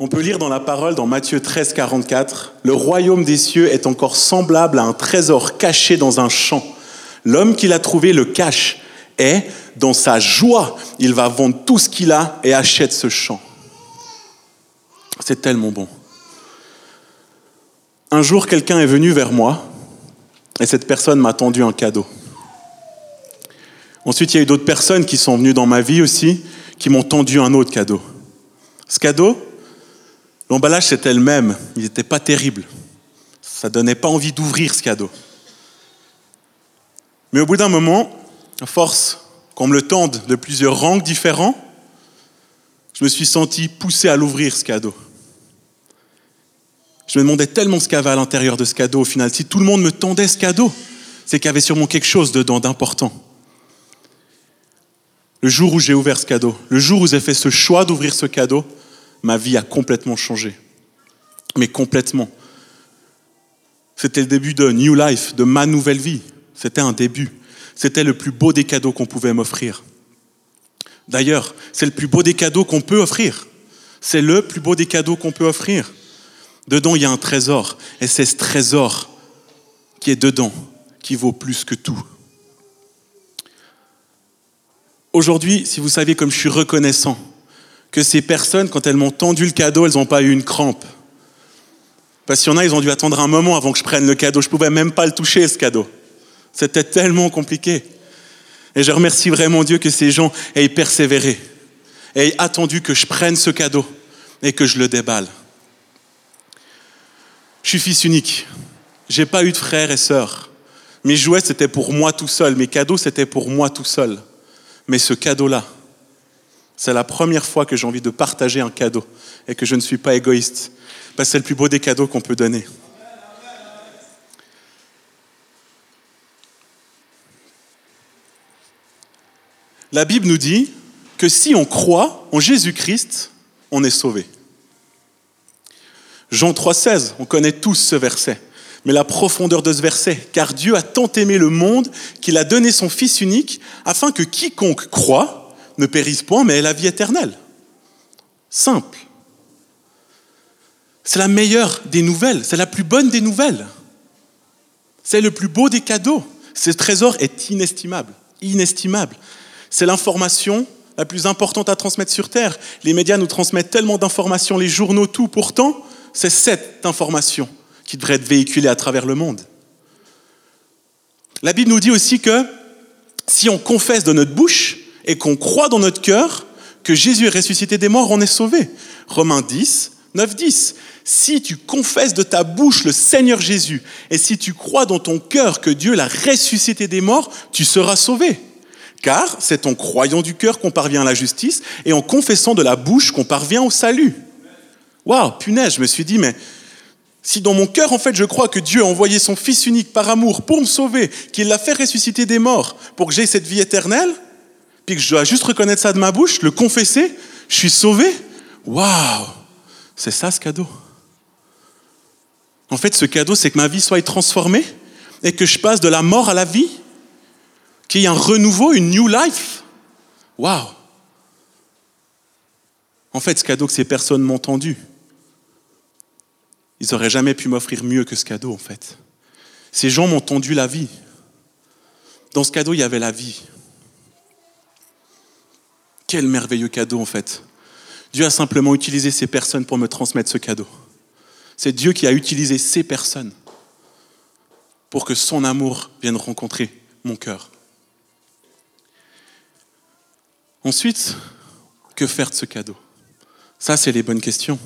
On peut lire dans la parole, dans Matthieu 13, 44, Le royaume des cieux est encore semblable à un trésor caché dans un champ. L'homme qui l'a trouvé le cache et, dans sa joie, il va vendre tout ce qu'il a et achète ce champ. C'est tellement bon. Un jour, quelqu'un est venu vers moi et cette personne m'a tendu un cadeau. Ensuite, il y a eu d'autres personnes qui sont venues dans ma vie aussi, qui m'ont tendu un autre cadeau. Ce cadeau, l'emballage c'était le même, il n'était pas terrible. Ça donnait pas envie d'ouvrir ce cadeau. Mais au bout d'un moment, à force qu'on me le tende de plusieurs rangs différents, je me suis senti poussé à l'ouvrir ce cadeau. Je me demandais tellement ce qu'il y avait à l'intérieur de ce cadeau au final. Si tout le monde me tendait ce cadeau, c'est qu'il y avait sûrement quelque chose dedans d'important. Le jour où j'ai ouvert ce cadeau, le jour où j'ai fait ce choix d'ouvrir ce cadeau, ma vie a complètement changé. Mais complètement. C'était le début de New Life, de ma nouvelle vie. C'était un début. C'était le plus beau des cadeaux qu'on pouvait m'offrir. D'ailleurs, c'est le plus beau des cadeaux qu'on peut offrir. C'est le plus beau des cadeaux qu'on peut offrir. Dedans, il y a un trésor. Et c'est ce trésor qui est dedans qui vaut plus que tout. Aujourd'hui, si vous saviez comme je suis reconnaissant que ces personnes, quand elles m'ont tendu le cadeau, elles n'ont pas eu une crampe. Parce qu'il y en a, ils ont dû attendre un moment avant que je prenne le cadeau. Je ne pouvais même pas le toucher, ce cadeau. C'était tellement compliqué. Et je remercie vraiment Dieu que ces gens aient persévéré, aient attendu que je prenne ce cadeau et que je le déballe. Je suis fils unique. J'ai pas eu de frères et sœurs. Mes jouets, c'était pour moi tout seul. Mes cadeaux, c'était pour moi tout seul. Mais ce cadeau-là, c'est la première fois que j'ai envie de partager un cadeau et que je ne suis pas égoïste. Parce c'est le plus beau des cadeaux qu'on peut donner. La Bible nous dit que si on croit en Jésus-Christ, on est sauvé. Jean 3,16, on connaît tous ce verset. Mais la profondeur de ce verset, car Dieu a tant aimé le monde qu'il a donné son Fils unique afin que quiconque croit ne périsse point, mais ait la vie éternelle. Simple. C'est la meilleure des nouvelles, c'est la plus bonne des nouvelles. C'est le plus beau des cadeaux. Ce trésor est inestimable, inestimable. C'est l'information la plus importante à transmettre sur Terre. Les médias nous transmettent tellement d'informations, les journaux, tout. Pourtant, c'est cette information qui devrait être véhiculée à travers le monde. La Bible nous dit aussi que si on confesse de notre bouche et qu'on croit dans notre cœur que Jésus est ressuscité des morts, on est sauvé. Romains 10, 9, 10. Si tu confesses de ta bouche le Seigneur Jésus et si tu crois dans ton cœur que Dieu l'a ressuscité des morts, tu seras sauvé. Car c'est en croyant du cœur qu'on parvient à la justice et en confessant de la bouche qu'on parvient au salut. Waouh, punaise, je me suis dit, mais si dans mon cœur, en fait, je crois que Dieu a envoyé son Fils unique par amour pour me sauver, qu'il l'a fait ressusciter des morts pour que j'aie cette vie éternelle, puis que je dois juste reconnaître ça de ma bouche, le confesser, je suis sauvé, waouh, c'est ça ce cadeau. En fait, ce cadeau, c'est que ma vie soit transformée et que je passe de la mort à la vie, qu'il y ait un renouveau, une new life. Waouh! En fait, ce cadeau que ces personnes m'ont tendu, ils n'auraient jamais pu m'offrir mieux que ce cadeau, en fait. Ces gens m'ont tendu la vie. Dans ce cadeau, il y avait la vie. Quel merveilleux cadeau, en fait. Dieu a simplement utilisé ces personnes pour me transmettre ce cadeau. C'est Dieu qui a utilisé ces personnes pour que son amour vienne rencontrer mon cœur. Ensuite, que faire de ce cadeau? Ça, c'est les bonnes questions.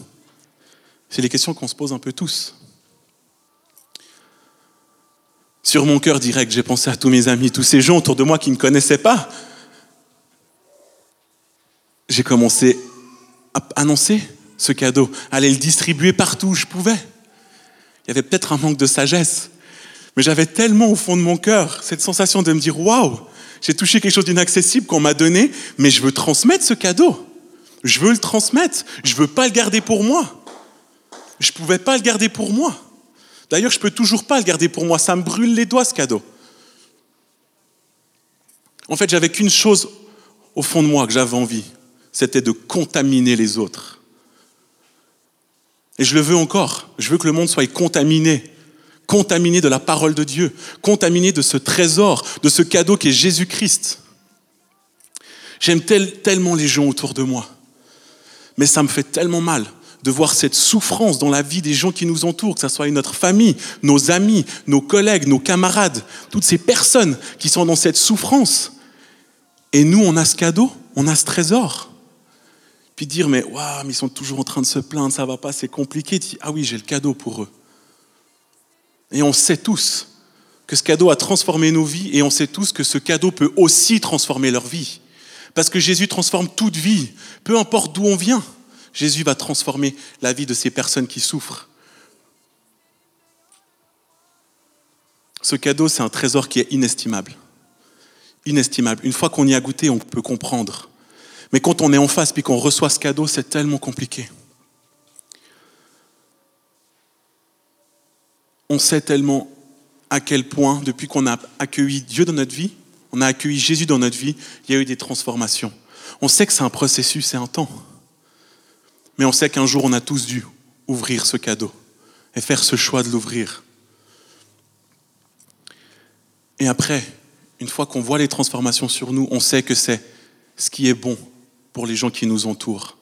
C'est les questions qu'on se pose un peu tous. Sur mon cœur direct, j'ai pensé à tous mes amis, tous ces gens autour de moi qui ne connaissaient pas. J'ai commencé à annoncer ce cadeau, à aller le distribuer partout où je pouvais. Il y avait peut-être un manque de sagesse, mais j'avais tellement au fond de mon cœur cette sensation de me dire waouh, j'ai touché quelque chose d'inaccessible qu'on m'a donné, mais je veux transmettre ce cadeau. Je veux le transmettre. Je veux pas le garder pour moi. Je pouvais pas le garder pour moi. D'ailleurs, je peux toujours pas le garder pour moi. Ça me brûle les doigts, ce cadeau. En fait, j'avais qu'une chose au fond de moi que j'avais envie, c'était de contaminer les autres. Et je le veux encore. Je veux que le monde soit contaminé, contaminé de la parole de Dieu, contaminé de ce trésor, de ce cadeau qui est Jésus-Christ. J'aime tellement les gens autour de moi, mais ça me fait tellement mal de voir cette souffrance dans la vie des gens qui nous entourent, que ce soit notre famille, nos amis, nos collègues, nos camarades, toutes ces personnes qui sont dans cette souffrance. Et nous, on a ce cadeau, on a ce trésor. Puis dire, mais waouh, mais ils sont toujours en train de se plaindre, ça va pas, c'est compliqué. Ah oui, j'ai le cadeau pour eux. Et on sait tous que ce cadeau a transformé nos vies et on sait tous que ce cadeau peut aussi transformer leur vie. Parce que Jésus transforme toute vie, peu importe d'où on vient. Jésus va transformer la vie de ces personnes qui souffrent. Ce cadeau, c'est un trésor qui est inestimable. Inestimable. Une fois qu'on y a goûté, on peut comprendre. Mais quand on est en face puis qu'on reçoit ce cadeau, c'est tellement compliqué. On sait tellement à quel point, depuis qu'on a accueilli Dieu dans notre vie, on a accueilli Jésus dans notre vie, il y a eu des transformations. On sait que c'est un processus, c'est un temps. Mais on sait qu'un jour, on a tous dû ouvrir ce cadeau et faire ce choix de l'ouvrir. Et après, une fois qu'on voit les transformations sur nous, on sait que c'est ce qui est bon pour les gens qui nous entourent,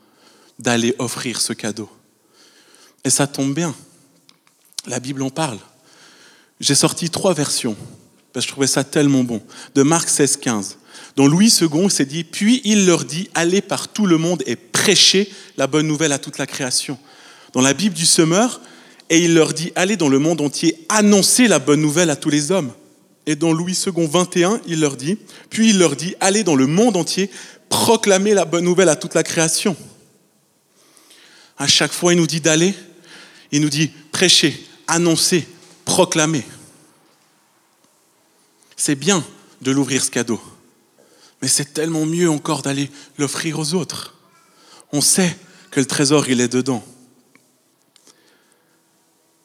d'aller offrir ce cadeau. Et ça tombe bien. La Bible en parle. J'ai sorti trois versions, parce que je trouvais ça tellement bon. De Marc 16, 15. Dont Louis II s'est dit, puis il leur dit, allez par tout le monde et prêchez la bonne nouvelle à toute la création. Dans la Bible du Semeur, et il leur dit, allez dans le monde entier, annoncer la bonne nouvelle à tous les hommes. Et dans Louis II 21, il leur dit, puis il leur dit, allez dans le monde entier, proclamer la bonne nouvelle à toute la création. À chaque fois, il nous dit d'aller, il nous dit prêcher, annoncer, proclamer. C'est bien de l'ouvrir ce cadeau, mais c'est tellement mieux encore d'aller l'offrir aux autres. On sait que le trésor, il est dedans.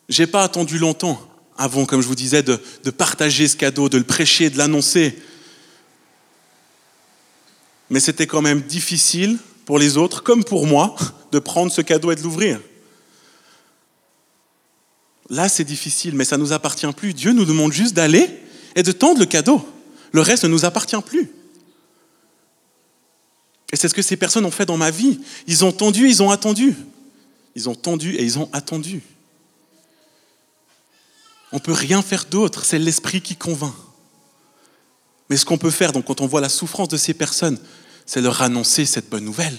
J'ai pas attendu longtemps avant, comme je vous disais, de, de partager ce cadeau, de le prêcher, de l'annoncer mais c'était quand même difficile pour les autres, comme pour moi, de prendre ce cadeau et de l'ouvrir. Là, c'est difficile, mais ça ne nous appartient plus. Dieu nous demande juste d'aller et de tendre le cadeau. Le reste ne nous appartient plus. Et c'est ce que ces personnes ont fait dans ma vie. Ils ont tendu, ils ont attendu. Ils ont tendu et ils ont attendu. On ne peut rien faire d'autre, c'est l'esprit qui convainc. Mais ce qu'on peut faire, donc, quand on voit la souffrance de ces personnes, c'est leur annoncer cette bonne nouvelle.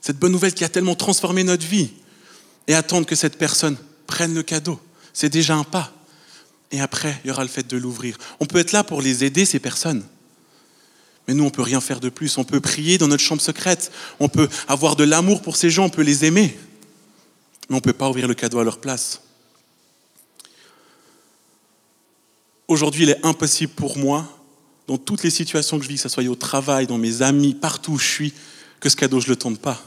Cette bonne nouvelle qui a tellement transformé notre vie. Et attendre que cette personne prenne le cadeau. C'est déjà un pas. Et après, il y aura le fait de l'ouvrir. On peut être là pour les aider, ces personnes. Mais nous, on ne peut rien faire de plus. On peut prier dans notre chambre secrète. On peut avoir de l'amour pour ces gens. On peut les aimer. Mais on ne peut pas ouvrir le cadeau à leur place. Aujourd'hui, il est impossible pour moi dans toutes les situations que je vis, que ce soit au travail, dans mes amis, partout où je suis, que ce cadeau, je ne le tente pas.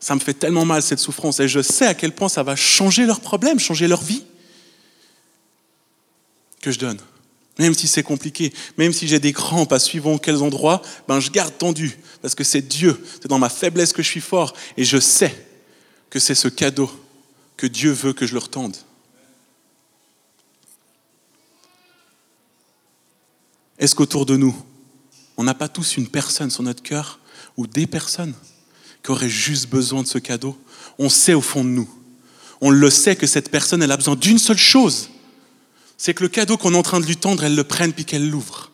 Ça me fait tellement mal cette souffrance et je sais à quel point ça va changer leurs problèmes, changer leur vie que je donne. Même si c'est compliqué, même si j'ai des crampes à suivant quels endroits, ben je garde tendu parce que c'est Dieu, c'est dans ma faiblesse que je suis fort et je sais que c'est ce cadeau que Dieu veut que je leur tende. Est-ce qu'autour de nous, on n'a pas tous une personne sur notre cœur ou des personnes qui auraient juste besoin de ce cadeau? On sait au fond de nous, on le sait que cette personne, elle a besoin d'une seule chose. C'est que le cadeau qu'on est en train de lui tendre, elle le prenne puis qu'elle l'ouvre.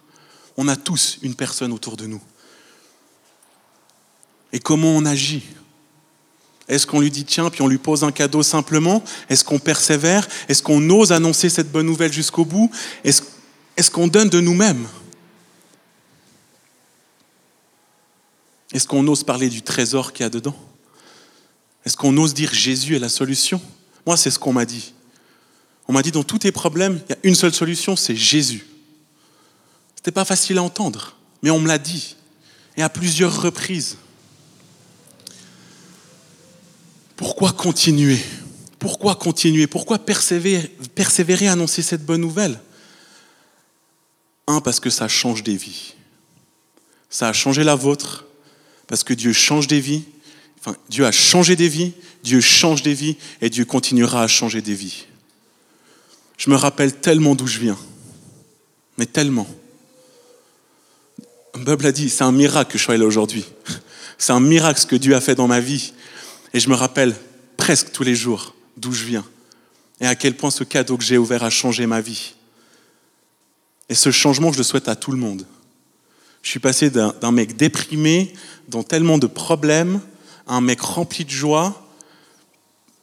On a tous une personne autour de nous. Et comment on agit? Est-ce qu'on lui dit tiens, puis on lui pose un cadeau simplement? Est-ce qu'on persévère? Est-ce qu'on ose annoncer cette bonne nouvelle jusqu'au bout? Est-ce qu'on donne de nous-mêmes? Est-ce qu'on ose parler du trésor qu'il y a dedans? Est-ce qu'on ose dire Jésus est la solution? Moi, c'est ce qu'on m'a dit. On m'a dit dans tous tes problèmes, il y a une seule solution, c'est Jésus. Ce n'était pas facile à entendre, mais on me l'a dit, et à plusieurs reprises. Pourquoi continuer? Pourquoi continuer? Pourquoi persévérer, persévérer à annoncer cette bonne nouvelle? Un, parce que ça change des vies. Ça a changé la vôtre, parce que Dieu change des vies, Enfin, Dieu a changé des vies, Dieu change des vies et Dieu continuera à changer des vies. Je me rappelle tellement d'où je viens, mais tellement. Bob l'a dit, c'est un miracle que je sois là aujourd'hui. C'est un miracle ce que Dieu a fait dans ma vie. Et je me rappelle presque tous les jours d'où je viens et à quel point ce cadeau que j'ai ouvert a changé ma vie. Et ce changement, je le souhaite à tout le monde. Je suis passé d'un mec déprimé, dans tellement de problèmes, à un mec rempli de joie,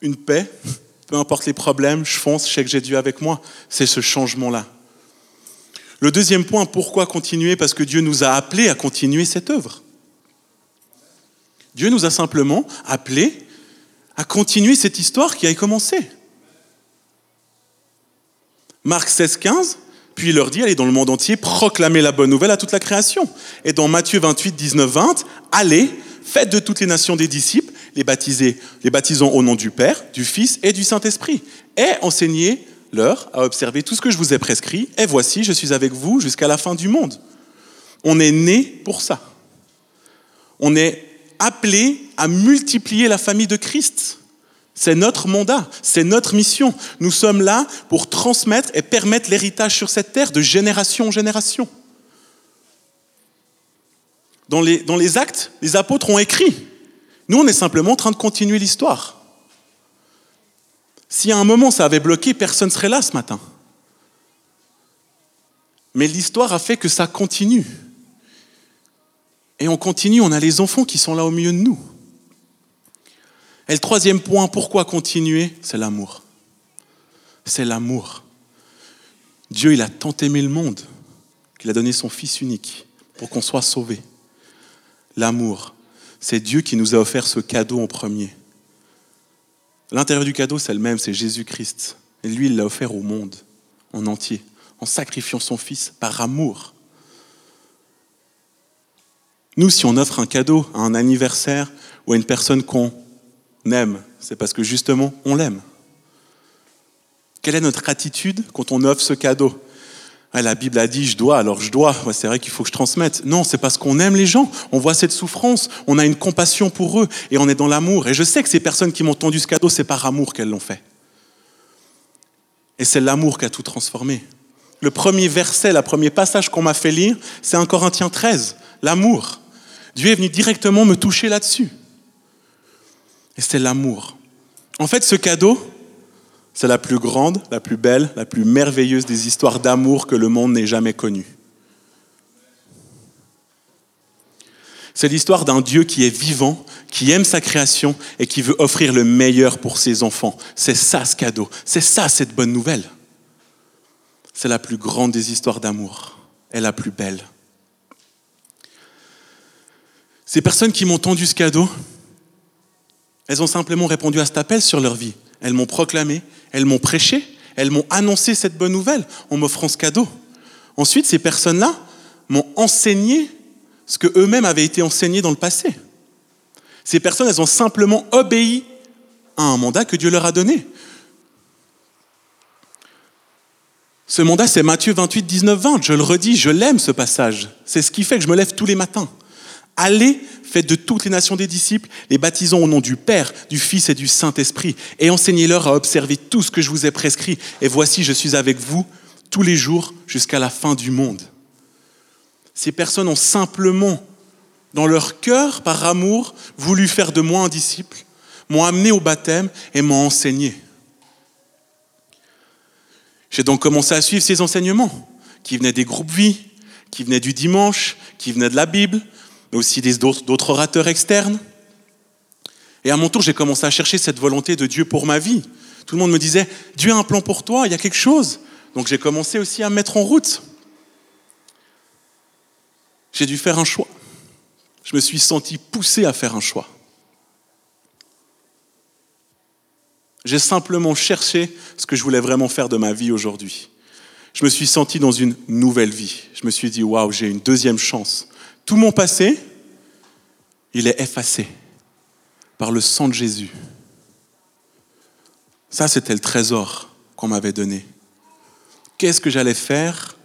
une paix, peu importe les problèmes, je fonce, je sais que j'ai Dieu avec moi. C'est ce changement-là. Le deuxième point, pourquoi continuer? Parce que Dieu nous a appelés à continuer cette œuvre. Dieu nous a simplement appelés à continuer cette histoire qui a commencé. Marc 16, 15, puis il leur dit, allez dans le monde entier, proclamez la bonne nouvelle à toute la création. Et dans Matthieu 28, 19, 20, allez, faites de toutes les nations des disciples, les baptisez, les baptisons au nom du Père, du Fils et du Saint-Esprit. Et enseignez-leur à observer tout ce que je vous ai prescrit. Et voici, je suis avec vous jusqu'à la fin du monde. On est né pour ça. On est appelé à multiplier la famille de Christ. C'est notre mandat, c'est notre mission. Nous sommes là pour transmettre et permettre l'héritage sur cette terre de génération en génération. Dans les, actes, les apôtres ont écrit. Nous, on est simplement en train de continuer l'histoire. Si à un moment ça avait bloqué, personne ne serait là ce matin. Mais l'histoire a fait que ça continue. Et on continue, on a les enfants qui sont là au milieu de nous. Et le troisième point, pourquoi continuer? C'est l'amour. C'est l'amour. Dieu, il a tant aimé le monde qu'il a donné son Fils unique pour qu'on soit sauvé. L'amour. C'est Dieu qui nous a offert ce cadeau en premier. L'intérieur du cadeau, c'est le même, c'est Jésus-Christ. Et lui, il l'a offert au monde en entier, en sacrifiant son Fils par amour. Nous, si on offre un cadeau à un anniversaire ou à une personne qu'on aime, c'est parce que justement, on l'aime. Quelle est notre attitude quand on offre ce cadeau? La Bible a dit je dois, alors je dois. c'est vrai qu'il faut que je transmette. Non, c'est parce qu'on aime les gens. On voit cette souffrance, on a une compassion pour eux et on est dans l'amour. Et je sais que ces personnes qui m'ont tendu ce cadeau, c'est par amour qu'elles l'ont fait. Et c'est l'amour qui a tout transformé. Le premier verset, le premier passage qu'on m'a fait lire, c'est un Corinthiens 13, l'amour. Dieu est venu directement me toucher là-dessus. Et c'est l'amour. En fait, ce cadeau, c'est la plus grande, la plus belle, la plus merveilleuse des histoires d'amour que le monde n'ait jamais connues. C'est l'histoire d'un Dieu qui est vivant, qui aime sa création et qui veut offrir le meilleur pour ses enfants. C'est ça ce cadeau, c'est ça cette bonne nouvelle. C'est la plus grande des histoires d'amour et la plus belle. Ces personnes qui m'ont tendu ce cadeau, elles ont simplement répondu à cet appel sur leur vie. Elles m'ont proclamé, elles m'ont prêché, elles m'ont annoncé cette bonne nouvelle en m'offrant ce cadeau. Ensuite, ces personnes-là m'ont enseigné ce que eux-mêmes avaient été enseignés dans le passé. Ces personnes, elles ont simplement obéi à un mandat que Dieu leur a donné. Ce mandat, c'est Matthieu 28, 19, 20. Je le redis, je l'aime ce passage. C'est ce qui fait que je me lève tous les matins. Allez, faites de toutes les nations des disciples, les baptisons au nom du Père, du Fils et du Saint-Esprit, et enseignez-leur à observer tout ce que je vous ai prescrit. Et voici, je suis avec vous tous les jours jusqu'à la fin du monde. Ces personnes ont simplement, dans leur cœur, par amour, voulu faire de moi un disciple, m'ont amené au baptême et m'ont enseigné. J'ai donc commencé à suivre ces enseignements, qui venaient des groupes vie, qui venaient du dimanche, qui venaient de la Bible, mais aussi d'autres orateurs externes. Et à mon tour, j'ai commencé à chercher cette volonté de Dieu pour ma vie. Tout le monde me disait, Dieu a un plan pour toi, il y a quelque chose. Donc j'ai commencé aussi à me mettre en route. J'ai dû faire un choix. Je me suis senti poussé à faire un choix. J'ai simplement cherché ce que je voulais vraiment faire de ma vie aujourd'hui. Je me suis senti dans une nouvelle vie. Je me suis dit, waouh, j'ai une deuxième chance. Tout mon passé, il est effacé par le sang de Jésus. Ça, c'était le trésor qu'on m'avait donné. Qu'est-ce que j'allais faire?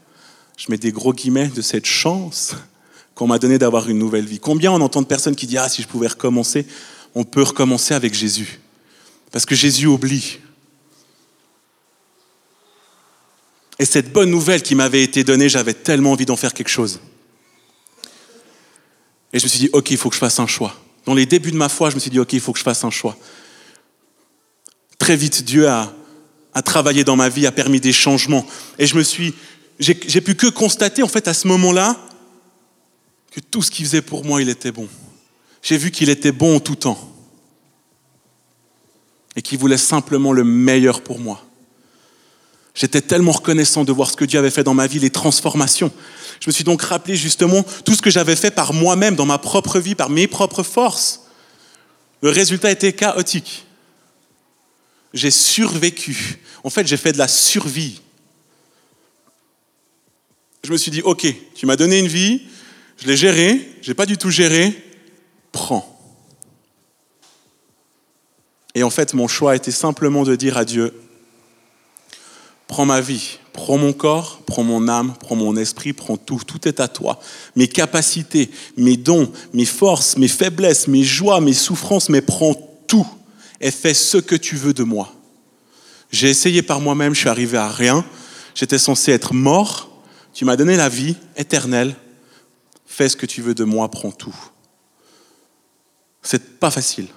Je mets des gros guillemets de cette chance qu'on m'a donnée d'avoir une nouvelle vie. Combien on entend de personnes qui disent Ah, si je pouvais recommencer on peut recommencer avec Jésus. Parce que Jésus oublie. Et cette bonne nouvelle qui m'avait été donnée, j'avais tellement envie d'en faire quelque chose. Et je me suis dit, OK, il faut que je fasse un choix. Dans les débuts de ma foi, je me suis dit, OK, il faut que je fasse un choix. Très vite, Dieu a, travaillé dans ma vie, a permis des changements. Et je me suis, j'ai pu que constater, en fait, à ce moment-là, que tout ce qu'il faisait pour moi, il était bon. J'ai vu qu'il était bon en tout temps. Et qu'il voulait simplement le meilleur pour moi. J'étais tellement reconnaissant de voir ce que Dieu avait fait dans ma vie, les transformations. Je me suis donc rappelé justement tout ce que j'avais fait par moi-même, dans ma propre vie, par mes propres forces. Le résultat était chaotique. J'ai survécu. En fait, j'ai fait de la survie. Je me suis dit, OK, tu m'as donné une vie, je l'ai gérée, je n'ai pas du tout géré, prends. Et en fait, mon choix était simplement de dire à Dieu, prends ma vie, prends mon corps, prends mon âme, prends mon esprit, prends tout, tout est à toi. Mes capacités, mes dons, mes forces, mes faiblesses, mes joies, mes souffrances, mais prends tout et fais ce que tu veux de moi. J'ai essayé par moi-même, je suis arrivé à rien. J'étais censé être mort. Tu m'as donné la vie éternelle. Fais ce que tu veux de moi, prends tout. C'est pas facile.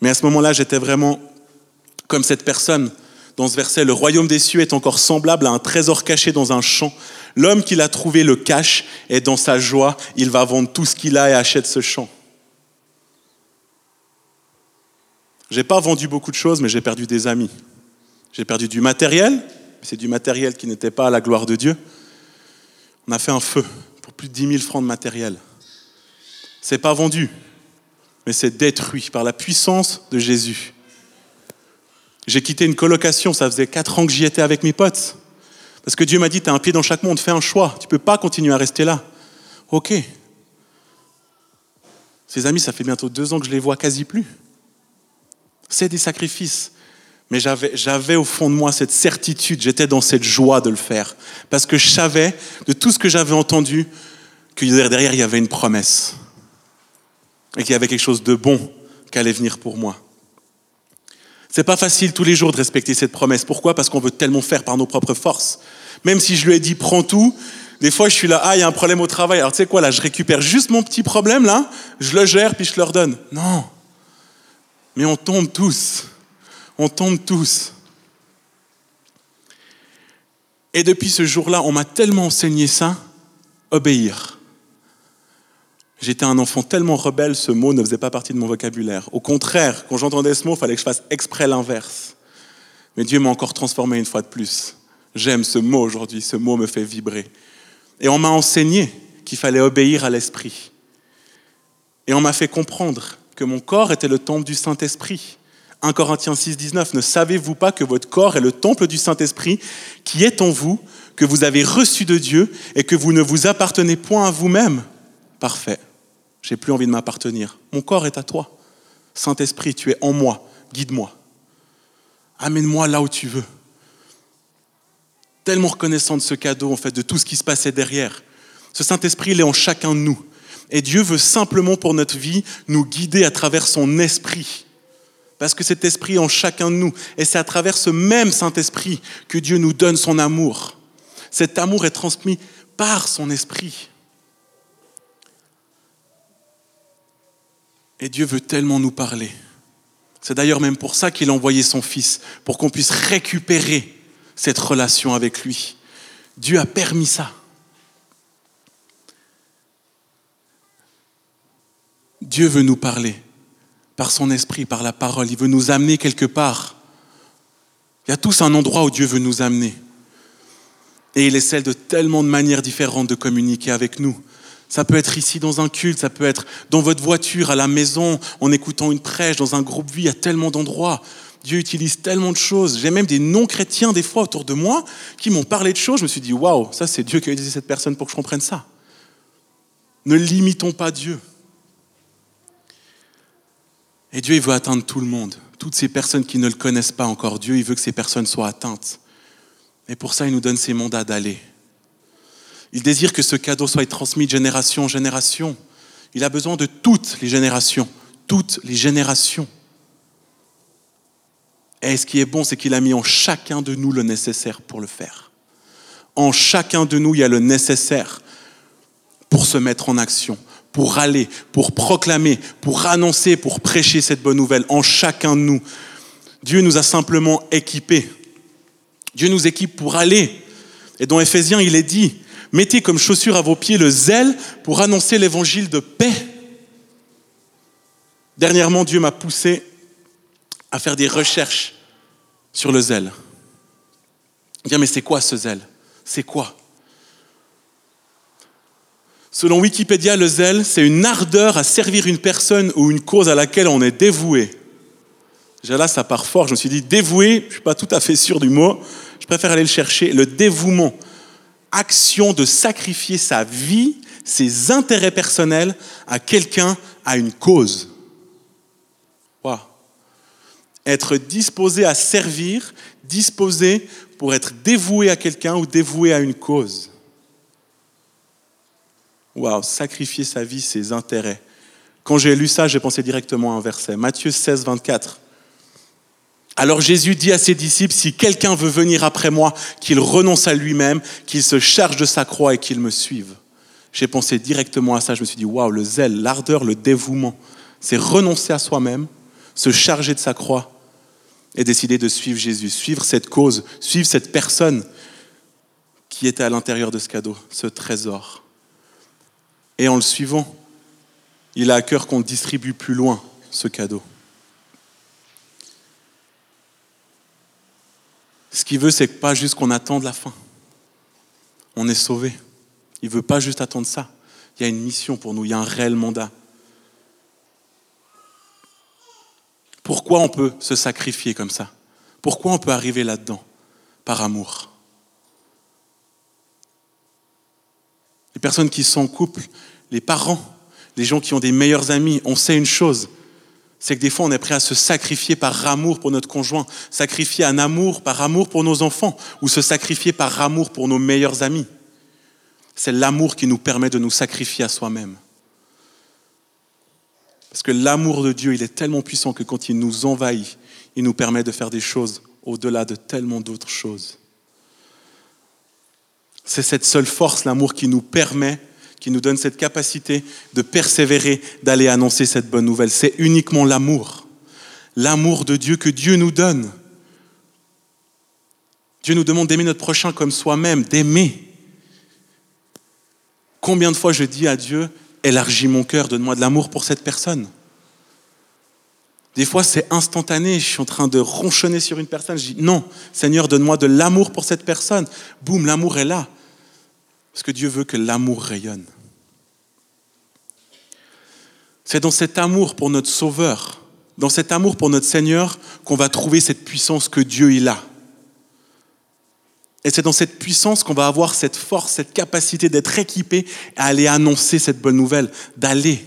Mais à ce moment-là, j'étais vraiment comme cette personne dans ce verset, le royaume des cieux est encore semblable à un trésor caché dans un champ. L'homme qui l'a trouvé le cache et dans sa joie, il va vendre tout ce qu'il a et achète ce champ. J'ai pas vendu beaucoup de choses, mais j'ai perdu des amis. J'ai perdu du matériel, c'est du matériel qui n'était pas à la gloire de Dieu. On a fait un feu pour plus de 10 000 francs de matériel. C'est pas vendu, mais c'est détruit par la puissance de Jésus. J'ai quitté une colocation, ça faisait quatre ans que j'y étais avec mes potes. Parce que Dieu m'a dit, tu as un pied dans chaque monde, fais un choix, tu ne peux pas continuer à rester là. Ok. Ces amis, ça fait bientôt deux ans que je les vois quasi plus. C'est des sacrifices. Mais j'avais au fond de moi cette certitude, j'étais dans cette joie de le faire. Parce que je savais, de tout ce que j'avais entendu, que derrière, il y avait une promesse. Et qu'il y avait quelque chose de bon qui allait venir pour moi. C'est pas facile tous les jours de respecter cette promesse. Pourquoi? Parce qu'on veut tellement faire par nos propres forces. Même si je lui ai dit prends tout, des fois je suis là, ah, il y a un problème au travail. Alors tu sais quoi, là, je récupère juste mon petit problème, là, je le gère, puis je leur donne. Non. Mais on tombe tous. On tombe tous. Et depuis ce jour-là, on m'a tellement enseigné ça, obéir. J'étais un enfant tellement rebelle, ce mot ne faisait pas partie de mon vocabulaire. Au contraire, quand j'entendais ce mot, il fallait que je fasse exprès l'inverse. Mais Dieu m'a encore transformé une fois de plus. J'aime ce mot aujourd'hui, ce mot me fait vibrer. Et on m'a enseigné qu'il fallait obéir à l'Esprit. Et on m'a fait comprendre que mon corps était le temple du Saint-Esprit. 1 Corinthiens 6, 19, ne savez-vous pas que votre corps est le temple du Saint-Esprit qui est en vous, que vous avez reçu de Dieu et que vous ne vous appartenez point à vous-même? Parfait. J'ai plus envie de m'appartenir. Mon corps est à toi. Saint-Esprit, tu es en moi. Guide-moi. Amène-moi là où tu veux. Tellement reconnaissant de ce cadeau, en fait, de tout ce qui se passait derrière. Ce Saint-Esprit, il est en chacun de nous. Et Dieu veut simplement pour notre vie nous guider à travers son esprit. Parce que cet esprit est en chacun de nous. Et c'est à travers ce même Saint-Esprit que Dieu nous donne son amour. Cet amour est transmis par son esprit. Dieu veut tellement nous parler. C'est d'ailleurs même pour ça qu'il a envoyé son Fils, pour qu'on puisse récupérer cette relation avec lui. Dieu a permis ça. Dieu veut nous parler par son esprit, par la parole. Il veut nous amener quelque part. Il y a tous un endroit où Dieu veut nous amener. Et il essaie de tellement de manières différentes de communiquer avec nous. Ça peut être ici dans un culte, ça peut être dans votre voiture, à la maison, en écoutant une prêche, dans un groupe vie, à tellement d'endroits. Dieu utilise tellement de choses. J'ai même des non-chrétiens des fois autour de moi qui m'ont parlé de choses. Je me suis dit, waouh, ça c'est Dieu qui a utilisé cette personne pour que je comprenne ça. Ne limitons pas Dieu. Et Dieu, il veut atteindre tout le monde. Toutes ces personnes qui ne le connaissent pas encore, Dieu, il veut que ces personnes soient atteintes. Et pour ça, il nous donne ces mandats d'aller. Il désire que ce cadeau soit transmis de génération en génération. Il a besoin de toutes les générations, toutes les générations. Et ce qui est bon, c'est qu'il a mis en chacun de nous le nécessaire pour le faire. En chacun de nous, il y a le nécessaire pour se mettre en action, pour aller, pour proclamer, pour annoncer, pour prêcher cette bonne nouvelle. En chacun de nous. Dieu nous a simplement équipés. Dieu nous équipe pour aller. Et dans Éphésiens, il est dit, mettez comme chaussure à vos pieds le zèle pour annoncer l'évangile de paix. Dernièrement, Dieu m'a poussé à faire des recherches sur le zèle. Dire, mais c'est quoi ce zèle? C'est quoi? Selon Wikipédia, le zèle, c'est une ardeur à servir une personne ou une cause à laquelle on est dévoué. Déjà là, ça part fort. Je me suis dit, dévoué, je ne suis pas tout à fait sûr du mot. Je préfère aller le chercher. Le dévouement, action de sacrifier sa vie, ses intérêts personnels à quelqu'un, à une cause être disposé à servir, disposé pour être dévoué à quelqu'un ou dévoué à une cause. Waouh, sacrifier sa vie, ses intérêts. Quand j'ai lu ça, j'ai pensé directement à un verset. Matthieu 16, 24. Alors Jésus dit à ses disciples, si quelqu'un veut venir après moi, qu'il renonce à lui-même, qu'il se charge de sa croix et qu'il me suive. J'ai pensé directement à ça, je me suis dit, waouh, le zèle, l'ardeur, le dévouement, c'est renoncer à soi-même, se charger de sa croix et décider de suivre Jésus, suivre cette cause, suivre cette personne qui était à l'intérieur de ce cadeau, ce trésor. Et en le suivant, il a à cœur qu'on distribue plus loin ce cadeau. Ce qu'il veut, c'est pas juste qu'on attende la fin. On est sauvé. Il veut pas juste attendre ça. Il y a une mission pour nous, il y a un réel mandat. Pourquoi on peut se sacrifier comme ça? Pourquoi on peut arriver là-dedans? Par amour. Les personnes qui sont en couple, les parents, les gens qui ont des meilleurs amis, on sait une chose, c'est que des fois on est prêt à se sacrifier par amour pour notre conjoint, sacrifier un amour par amour pour nos enfants, ou se sacrifier par amour pour nos meilleurs amis. C'est l'amour qui nous permet de nous sacrifier à soi-même. Parce que l'amour de Dieu, il est tellement puissant que quand il nous envahit, il nous permet de faire des choses au-delà de tellement d'autres choses. C'est cette seule force, l'amour, qui nous permet, qui nous donne cette capacité de persévérer, d'aller annoncer cette bonne nouvelle. C'est uniquement l'amour. L'amour de Dieu que Dieu nous donne. Dieu nous demande d'aimer notre prochain comme soi-même, d'aimer. Combien de fois je dis à Dieu, élargis mon cœur, donne-moi de l'amour pour cette personne. Des fois, c'est instantané. Je suis en train de ronchonner sur une personne. Je dis non, Seigneur, donne-moi de l'amour pour cette personne. Boum, l'amour est là. Parce que Dieu veut que l'amour rayonne. C'est dans cet amour pour notre Sauveur, dans cet amour pour notre Seigneur, qu'on va trouver cette puissance que Dieu il a. Et c'est dans cette puissance qu'on va avoir cette force, cette capacité d'être équipé à aller annoncer cette bonne nouvelle, d'aller,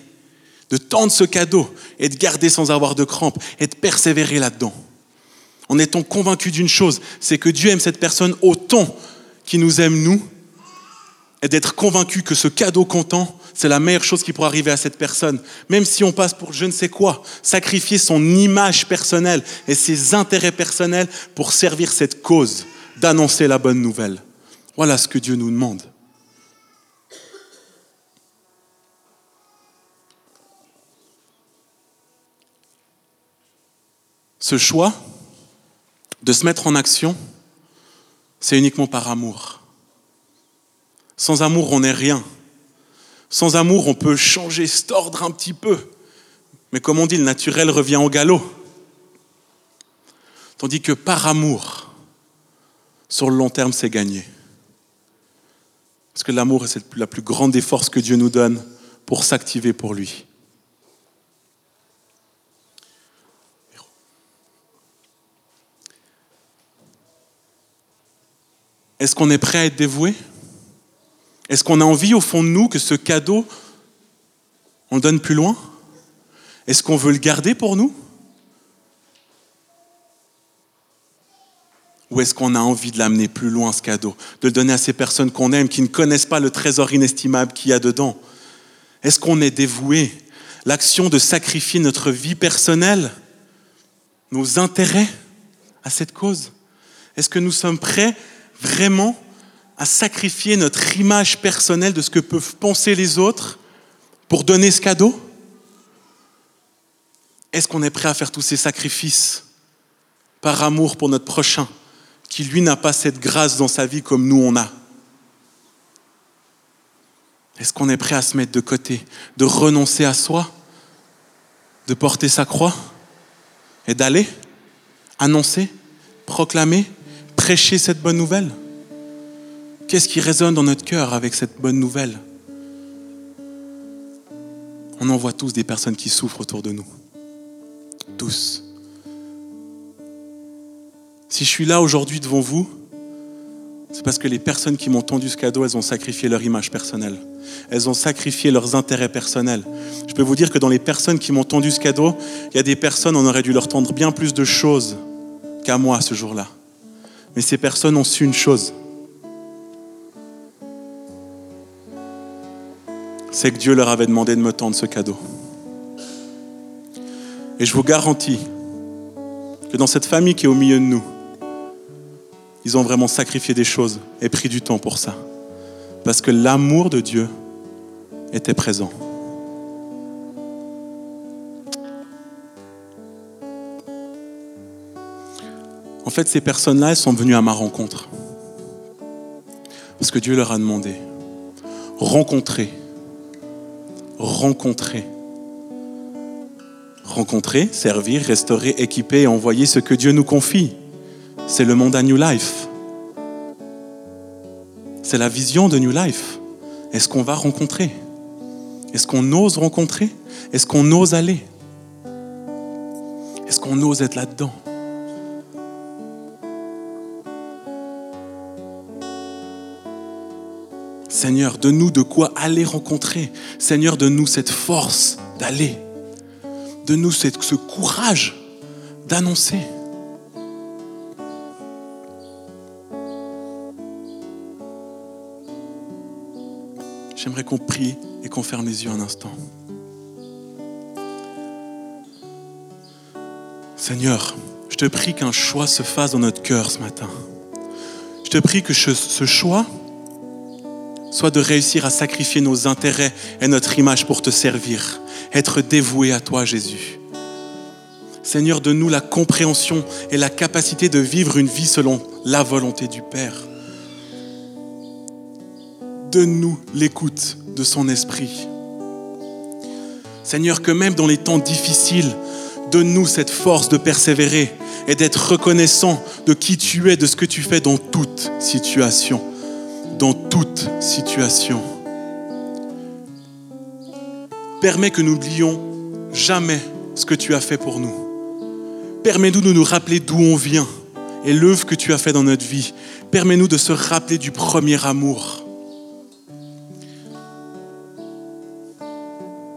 de tendre ce cadeau et de garder sans avoir de crampes et de persévérer là-dedans. En étant convaincu d'une chose, c'est que Dieu aime cette personne autant qu'il nous aime nous, et d'être convaincu que ce cadeau comptant, c'est la meilleure chose qui pourrait arriver à cette personne. Même si on passe pour je ne sais quoi, sacrifier son image personnelle et ses intérêts personnels pour servir cette cause d'annoncer la bonne nouvelle. Voilà ce que Dieu nous demande. Ce choix de se mettre en action, c'est uniquement par amour. Sans amour, on n'est rien. Sans amour, on peut changer cet ordre un petit peu. Mais comme on dit, le naturel revient au galop. Tandis que par amour, sur le long terme, c'est gagné. Parce que l'amour est la plus grande des forces que Dieu nous donne pour s'activer pour lui. Est-ce qu'on est prêt à être dévoué? Est-ce qu'on a envie au fond de nous que ce cadeau, on le donne plus loin? Est-ce qu'on veut le garder pour nous? Ou est-ce qu'on a envie de l'amener plus loin, ce cadeau? De le donner à ces personnes qu'on aime, qui ne connaissent pas le trésor inestimable qu'il y a dedans? Est-ce qu'on est dévoué? L'action de sacrifier notre vie personnelle, nos intérêts à cette cause? Est-ce que nous sommes prêts vraiment à sacrifier notre image personnelle de ce que peuvent penser les autres pour donner ce cadeau? Est-ce qu'on est prêt à faire tous ces sacrifices par amour pour notre prochain qui, lui, n'a pas cette grâce dans sa vie comme nous on a? Est-ce qu'on est prêt à se mettre de côté, de renoncer à soi, de porter sa croix et d'aller annoncer, proclamer, prêcher cette bonne nouvelle? Qu'est-ce qui résonne dans notre cœur avec cette bonne nouvelle? On en voit tous des personnes qui souffrent autour de nous. Tous. Si je suis là aujourd'hui devant vous, c'est parce que les personnes qui m'ont tendu ce cadeau, elles ont sacrifié leur image personnelle. Elles ont sacrifié leurs intérêts personnels. Je peux vous dire que dans les personnes qui m'ont tendu ce cadeau, il y a des personnes, on aurait dû leur tendre bien plus de choses qu'à moi ce jour-là. Mais ces personnes ont su une chose, c'est que Dieu leur avait demandé de me tendre ce cadeau. Et je vous garantis que dans cette famille qui est au milieu de nous, ils ont vraiment sacrifié des choses et pris du temps pour ça. Parce que l'amour de Dieu était présent. En fait, ces personnes-là, elles sont venues à ma rencontre. Parce que Dieu leur a demandé, rencontrer rencontrer. Rencontrer, servir, restaurer, équiper et envoyer ce que Dieu nous confie. C'est le monde à New Life. C'est la vision de New Life. Est-ce qu'on va rencontrer? Est-ce qu'on ose rencontrer? Est-ce qu'on ose aller? Est-ce qu'on ose être là-dedans? Seigneur, donne-nous de quoi aller rencontrer. Seigneur, donne-nous cette force d'aller. Donne-nous ce courage d'annoncer. J'aimerais qu'on prie et qu'on ferme les yeux un instant. Seigneur, je te prie qu'un choix se fasse dans notre cœur ce matin. Je te prie que ce choix soit de réussir à sacrifier nos intérêts et notre image pour te servir, être dévoué à toi, Jésus. Seigneur, donne-nous la compréhension et la capacité de vivre une vie selon la volonté du Père. Donne-nous l'écoute de son esprit. Seigneur, que même dans les temps difficiles, donne-nous cette force de persévérer et d'être reconnaissant de qui tu es, de ce que tu fais dans toute situation dans toute situation. Permets que nous n'oublions jamais ce que tu as fait pour nous. Permets-nous de nous rappeler d'où on vient et l'œuvre que tu as fait dans notre vie. Permets-nous de se rappeler du premier amour.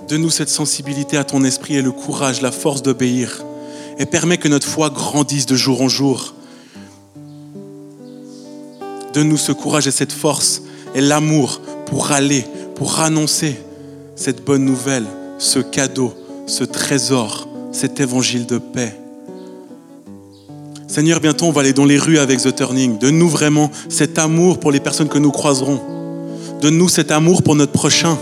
Donne-nous cette sensibilité à ton esprit et le courage, la force d'obéir. Et permets que notre foi grandisse de jour en jour Donne-nous ce courage et cette force et l'amour pour aller, pour annoncer cette bonne nouvelle, ce cadeau, ce trésor, cet évangile de paix. Seigneur, bientôt on va aller dans les rues avec The Turning. Donne-nous vraiment cet amour pour les personnes que nous croiserons. Donne-nous cet amour pour notre prochain.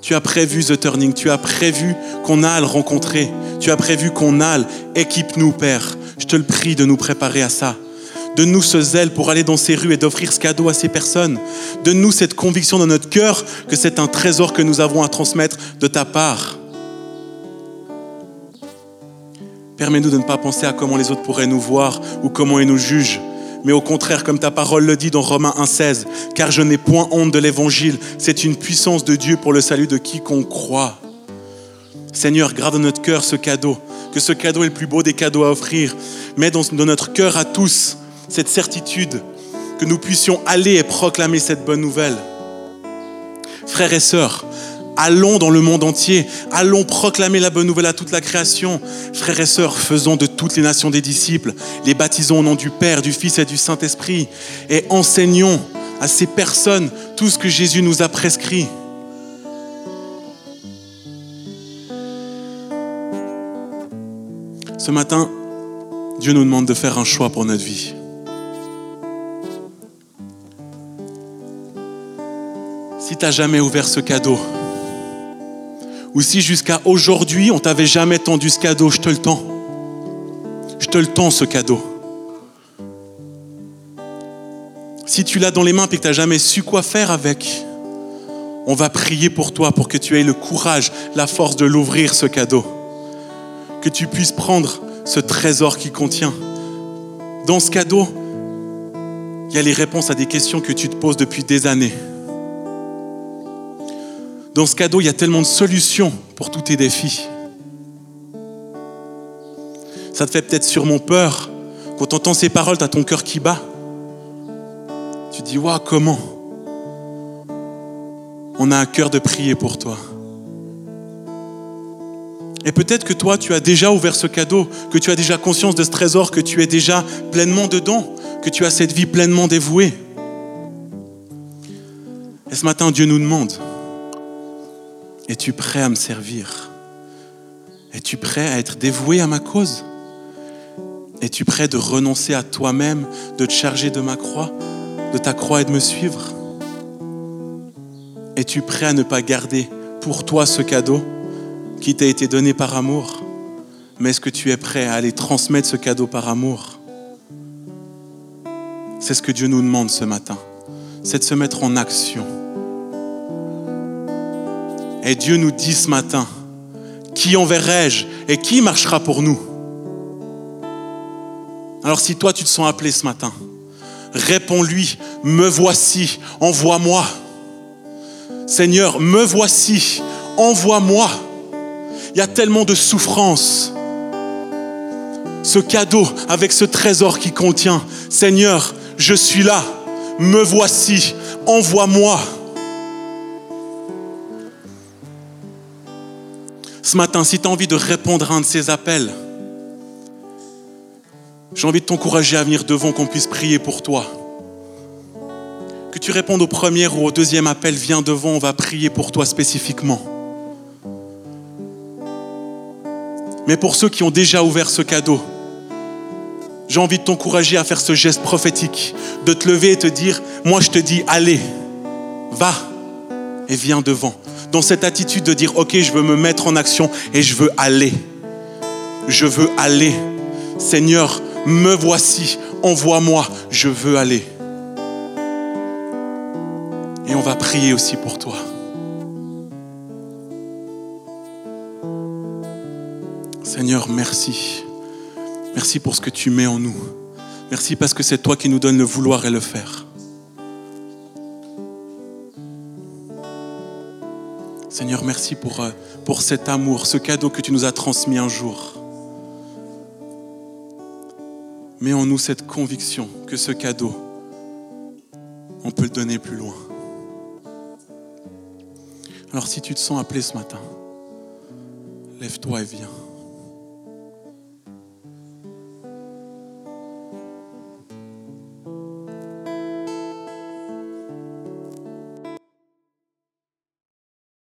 Tu as prévu The Turning, tu as prévu qu'on a à le rencontrer, tu as prévu qu'on a Équipe-nous, Père. Je te le prie de nous préparer à ça. Donne-nous ce zèle pour aller dans ces rues et d'offrir ce cadeau à ces personnes. Donne-nous cette conviction dans notre cœur que c'est un trésor que nous avons à transmettre de ta part. Permets-nous de ne pas penser à comment les autres pourraient nous voir ou comment ils nous jugent, mais au contraire, comme ta parole le dit dans Romains 1,16, car je n'ai point honte de l'évangile, c'est une puissance de Dieu pour le salut de quiconque croit. Seigneur, garde dans notre cœur ce cadeau, que ce cadeau est le plus beau des cadeaux à offrir. Mets dans notre cœur à tous cette certitude que nous puissions aller et proclamer cette bonne nouvelle. Frères et sœurs, allons dans le monde entier, allons proclamer la bonne nouvelle à toute la création. Frères et sœurs, faisons de toutes les nations des disciples, les baptisons au nom du Père, du Fils et du Saint-Esprit, et enseignons à ces personnes tout ce que Jésus nous a prescrit. Ce matin, Dieu nous demande de faire un choix pour notre vie. Si tu n'as jamais ouvert ce cadeau, ou si jusqu'à aujourd'hui on t'avait jamais tendu ce cadeau, je te le tends. Je te le tends ce cadeau. Si tu l'as dans les mains et que tu n'as jamais su quoi faire avec, on va prier pour toi pour que tu aies le courage, la force de l'ouvrir ce cadeau. Que tu puisses prendre ce trésor qui contient. Dans ce cadeau, il y a les réponses à des questions que tu te poses depuis des années. Dans ce cadeau, il y a tellement de solutions pour tous tes défis. Ça te fait peut-être sûrement peur. Quand tu entends ces paroles, tu as ton cœur qui bat. Tu dis, waouh, comment? On a un cœur de prier pour toi. Et peut-être que toi, tu as déjà ouvert ce cadeau, que tu as déjà conscience de ce trésor, que tu es déjà pleinement dedans, que tu as cette vie pleinement dévouée. Et ce matin, Dieu nous demande, es-tu prêt à me servir? Es-tu prêt à être dévoué à ma cause? Es-tu prêt de renoncer à toi-même, de te charger de ma croix, de ta croix et de me suivre? Es-tu prêt à ne pas garder pour toi ce cadeau qui t'a été donné par amour? Mais est-ce que tu es prêt à aller transmettre ce cadeau par amour? C'est ce que Dieu nous demande ce matin, c'est de se mettre en action. Et Dieu nous dit ce matin, qui enverrai-je et qui marchera pour nous? Alors si toi tu te sens appelé ce matin, réponds-lui, me voici, envoie-moi. Seigneur, me voici, envoie-moi. Il y a tellement de souffrance. Ce cadeau avec ce trésor qui contient, Seigneur, je suis là, me voici, envoie-moi. Ce matin, si tu as envie de répondre à un de ces appels, j'ai envie de t'encourager à venir devant qu'on puisse prier pour toi. Que tu répondes au premier ou au deuxième appel, viens devant, on va prier pour toi spécifiquement. Mais pour ceux qui ont déjà ouvert ce cadeau, j'ai envie de t'encourager à faire ce geste prophétique, de te lever et te dire, moi je te dis, allez, va et viens devant dans cette attitude de dire, ok, je veux me mettre en action et je veux aller. Je veux aller. Seigneur, me voici, envoie-moi, je veux aller. Et on va prier aussi pour toi. Seigneur, merci. Merci pour ce que tu mets en nous. Merci parce que c'est toi qui nous donnes le vouloir et le faire. Seigneur, merci pour, euh, pour cet amour, ce cadeau que tu nous as transmis un jour. Mets en nous cette conviction que ce cadeau, on peut le donner plus loin. Alors si tu te sens appelé ce matin, lève-toi et viens.